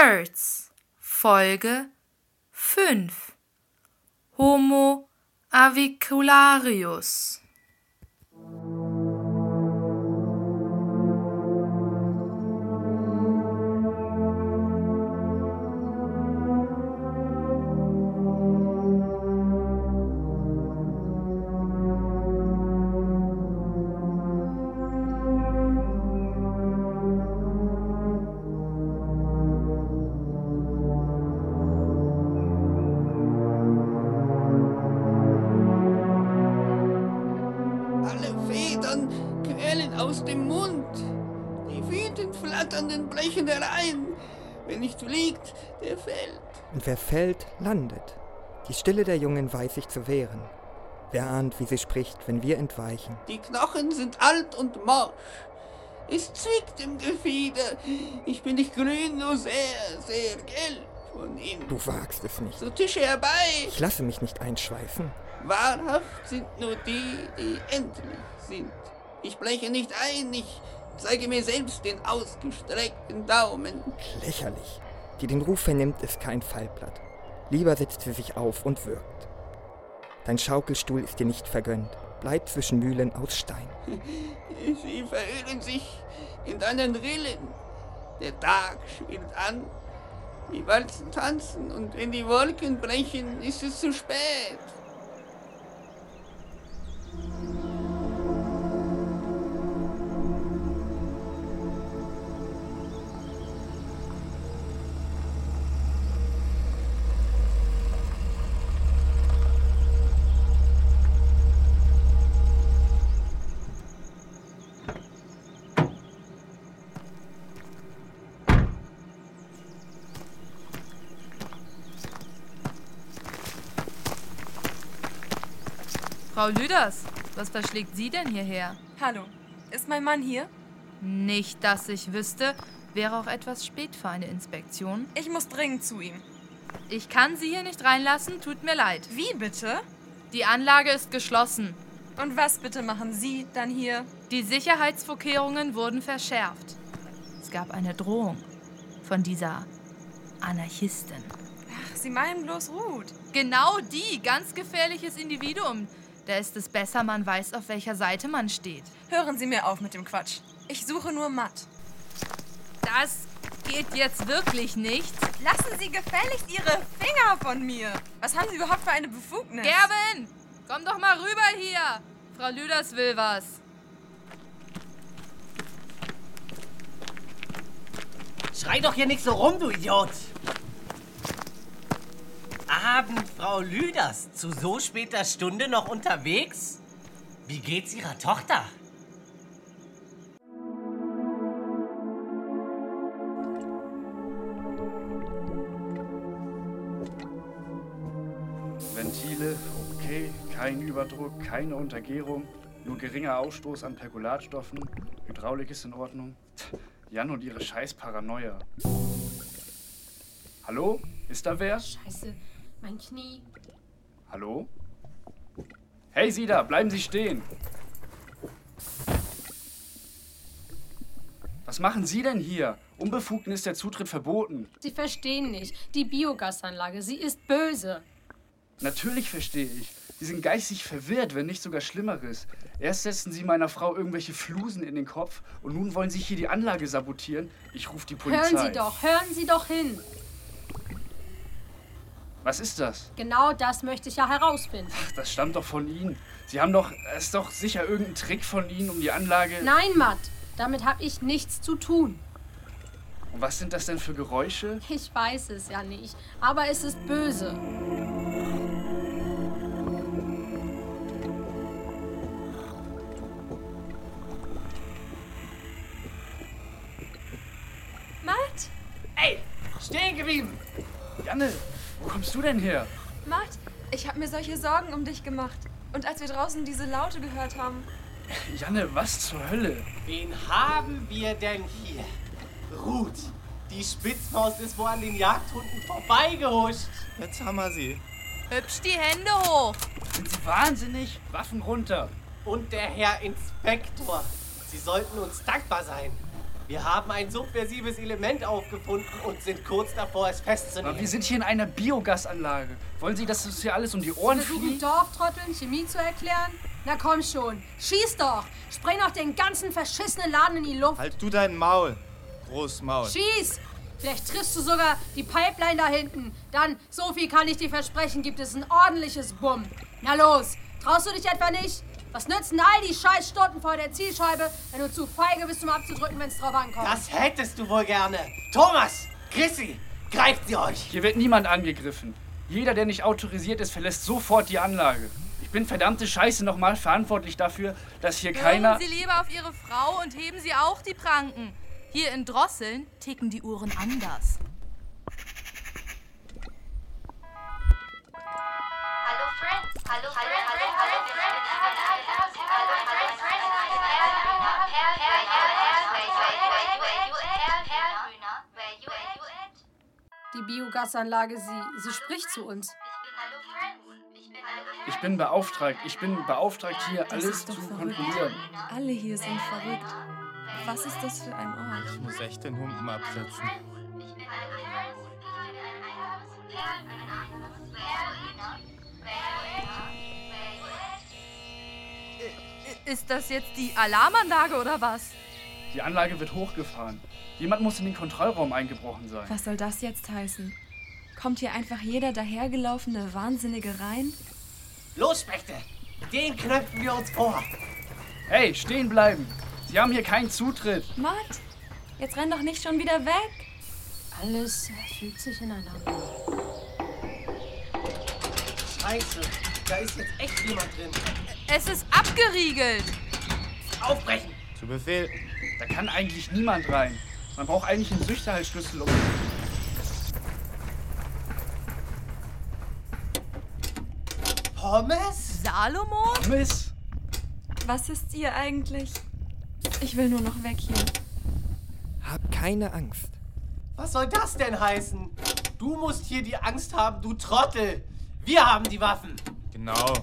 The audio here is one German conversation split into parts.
Birds Folge 5 Homo avicularius Die wütend flatternden Blechendereien. Wer nicht fliegt, der fällt. Und wer fällt, landet. Die Stille der Jungen weiß sich zu wehren. Wer ahnt, wie sie spricht, wenn wir entweichen? Die Knochen sind alt und morsch. Es zwickt im Gefieder. Ich bin nicht grün, nur sehr, sehr gelb von innen. Du wagst es nicht. Zu Tische herbei. Ich lasse mich nicht einschweifen. Wahrhaft sind nur die, die endlich sind. Ich bleche nicht ein, ich zeige mir selbst den ausgestreckten Daumen. Lächerlich. Die den Ruf vernimmt, ist kein Fallblatt. Lieber setzt sie sich auf und wirkt. Dein Schaukelstuhl ist dir nicht vergönnt. Bleib zwischen Mühlen aus Stein. Sie verirren sich in deinen Rillen. Der Tag schwillt an. Die Walzen tanzen und wenn die Wolken brechen, ist es zu spät. Frau Lüders, was verschlägt Sie denn hierher? Hallo, ist mein Mann hier? Nicht, dass ich wüsste, wäre auch etwas spät für eine Inspektion. Ich muss dringend zu ihm. Ich kann Sie hier nicht reinlassen, tut mir leid. Wie bitte? Die Anlage ist geschlossen. Und was bitte machen Sie dann hier? Die Sicherheitsvorkehrungen wurden verschärft. Es gab eine Drohung von dieser Anarchistin. Ach, Sie meinen bloß Ruth. Genau die, ganz gefährliches Individuum. Da ist es besser, man weiß, auf welcher Seite man steht. Hören Sie mir auf mit dem Quatsch. Ich suche nur Matt. Das geht jetzt wirklich nicht. Lassen Sie gefälligst Ihre Finger von mir. Was haben Sie überhaupt für eine Befugnis? Gerben, komm doch mal rüber hier. Frau Lüders will was. Schrei doch hier nicht so rum, du Idiot! Abend, Frau Lüders, zu so später Stunde noch unterwegs? Wie geht's Ihrer Tochter? Ventile, okay, kein Überdruck, keine Untergärung, nur geringer Ausstoß an Perkulatstoffen, Hydraulik ist in Ordnung. Jan und ihre scheiß Paranoia. Hallo? Ist da wer? Scheiße, mein Knie. Hallo? Hey, Sie da, bleiben Sie stehen! Was machen Sie denn hier? Unbefugten ist der Zutritt verboten. Sie verstehen nicht. Die Biogasanlage, sie ist böse. Natürlich verstehe ich. Sie sind geistig verwirrt, wenn nicht sogar Schlimmeres. Erst setzen Sie meiner Frau irgendwelche Flusen in den Kopf und nun wollen Sie hier die Anlage sabotieren. Ich rufe die Polizei. Hören Sie doch, hören Sie doch hin. Was ist das? Genau das möchte ich ja herausfinden. Das stammt doch von Ihnen. Sie haben doch, es ist doch sicher irgendein Trick von Ihnen, um die Anlage. Nein, Matt, damit habe ich nichts zu tun. Und was sind das denn für Geräusche? Ich weiß es ja nicht, aber es ist böse. Matt? Ey, stehen geblieben! Janne, kommst du denn her? Matt, ich habe mir solche Sorgen um dich gemacht. Und als wir draußen diese Laute gehört haben, Janne, was zur Hölle? Wen haben wir denn hier? Ruth, die Spitzmaus ist wohl an den Jagdhunden vorbeigehuscht. Jetzt haben wir sie. Hübsch die Hände hoch. Sind Sie wahnsinnig? Waffen runter. Und der Herr Inspektor. Sie sollten uns dankbar sein. Wir haben ein subversives Element aufgefunden und sind kurz davor, es festzunehmen. Aber wir sind hier in einer Biogasanlage. Wollen Sie, dass uns hier alles um die Ohren Versuchen fliegt? Dorftrotteln Chemie zu erklären? Na komm schon, schieß doch! Spreng doch den ganzen verschissenen Laden in die Luft! Halt du dein Maul. Groß Maul. Schieß! Vielleicht triffst du sogar die Pipeline da hinten. Dann, so viel kann ich dir versprechen, gibt es ein ordentliches Bumm. Na los, traust du dich etwa nicht? Was nützen all die Scheißstunden vor der Zielscheibe, wenn du zu feige bist, um abzudrücken, wenn es drauf ankommt? Das hättest du wohl gerne. Thomas, Chrissy, greift sie euch. Hier wird niemand angegriffen. Jeder, der nicht autorisiert ist, verlässt sofort die Anlage. Ich bin verdammte Scheiße nochmal verantwortlich dafür, dass hier keiner... Hören Sie lieber auf Ihre Frau und heben Sie auch die Pranken. Hier in Drosseln ticken die Uhren anders. Biogasanlage, sie, sie spricht zu uns. Ich bin beauftragt. Ich bin beauftragt, hier Das alles zu verrückt. kontrollieren. Alle hier sind verrückt. Was ist das für ein Ort? Ich muss echt den Humpen absetzen. Ist das jetzt die Alarmanlage oder was? Die Anlage wird hochgefahren. Jemand muss in den Kontrollraum eingebrochen sein. Was soll das jetzt heißen? Kommt hier einfach jeder dahergelaufene Wahnsinnige rein? Los, Spechte. Den knöpfen wir uns vor. Hey, stehen bleiben! Sie haben hier keinen Zutritt. Matt, jetzt renn doch nicht schon wieder weg. Alles fügt sich ineinander. Scheiße, da ist jetzt echt jemand drin. Es ist abgeriegelt. Aufbrechen. Zu Befehl. Da kann eigentlich niemand rein. Man braucht eigentlich einen Sicherheitsschlüssel, um... Pommes? Salomon? Miss! Was ist ihr eigentlich? Ich will nur noch weg hier. Hab keine Angst. Was soll das denn heißen? Du musst hier die Angst haben, du Trottel. Wir haben die Waffen. Genau.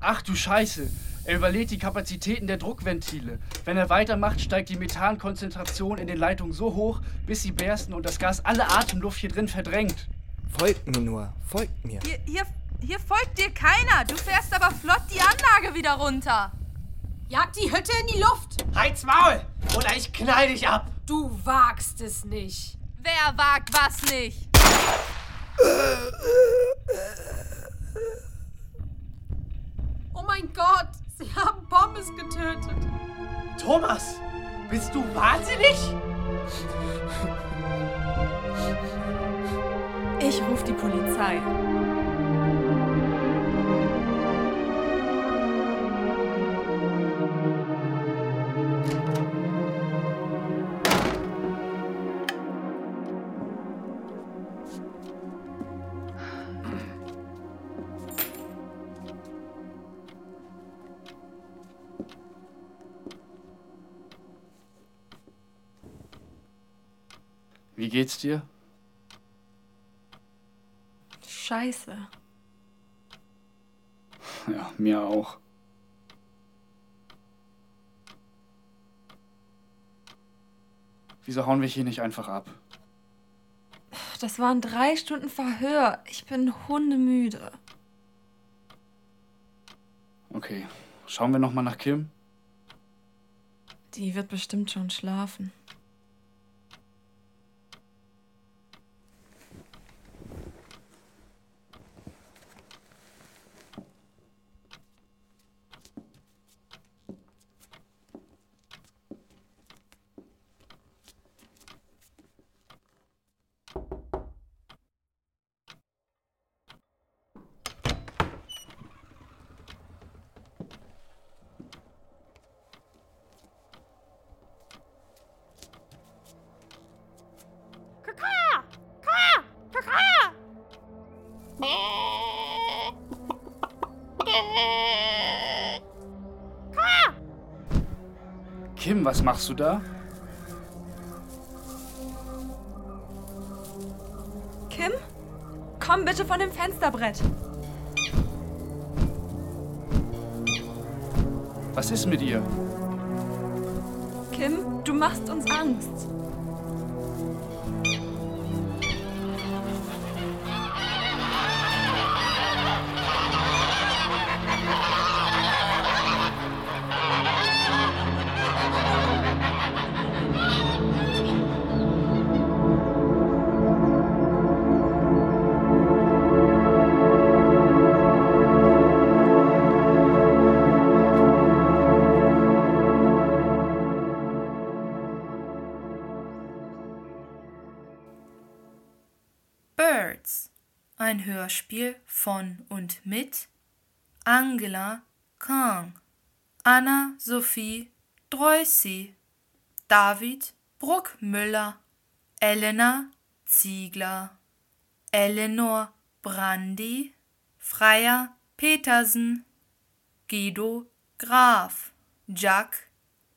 Ach du Scheiße! Er überlädt die Kapazitäten der Druckventile. Wenn er weitermacht, steigt die Methankonzentration in den Leitungen so hoch, bis sie bersten und das Gas alle Atemluft hier drin verdrängt. Folgt mir nur, folgt mir. Hier, hier, hier folgt dir keiner. Du fährst aber flott die Anlage wieder runter. Jag die Hütte in die Luft! Halt's Maul oder ich knall dich ab. Du wagst es nicht. Wer wagt was nicht? Oh mein Gott, sie haben Pommes getötet. Thomas, bist du wahnsinnig? Ich rufe die Polizei. Wie geht's dir? Scheiße. Ja, mir auch. Wieso hauen wir hier nicht einfach ab? Das waren drei Stunden Verhör. Ich bin hundemüde. Okay, schauen wir noch mal nach Kim. Die wird bestimmt schon schlafen. Was machst du da? Kim? Komm bitte von dem Fensterbrett. Was ist mit ihr? Kim? Du machst uns Angst. Birds. Ein Hörspiel von und mit Angela Kang, Anna Sophie Dreusi, David Bruckmüller, Elena Ziegler, Eleanor Brandi, Freier Petersen, Guido Graf, Jack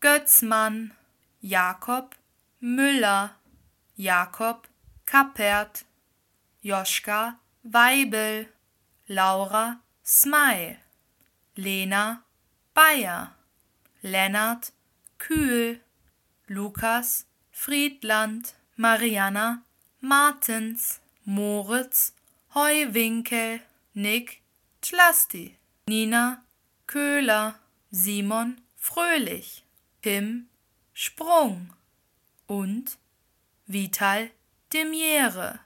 Götzmann, Jakob Müller, Jakob Kappert, Joschka Weibel, Laura Smile, Lena Bayer, Lennart Kühl, Lukas Friedland, Mariana Martens, Moritz Heuwinkel, Nick Tlasti, Nina Köhler, Simon Fröhlich, Tim Sprung und Vital Demiere.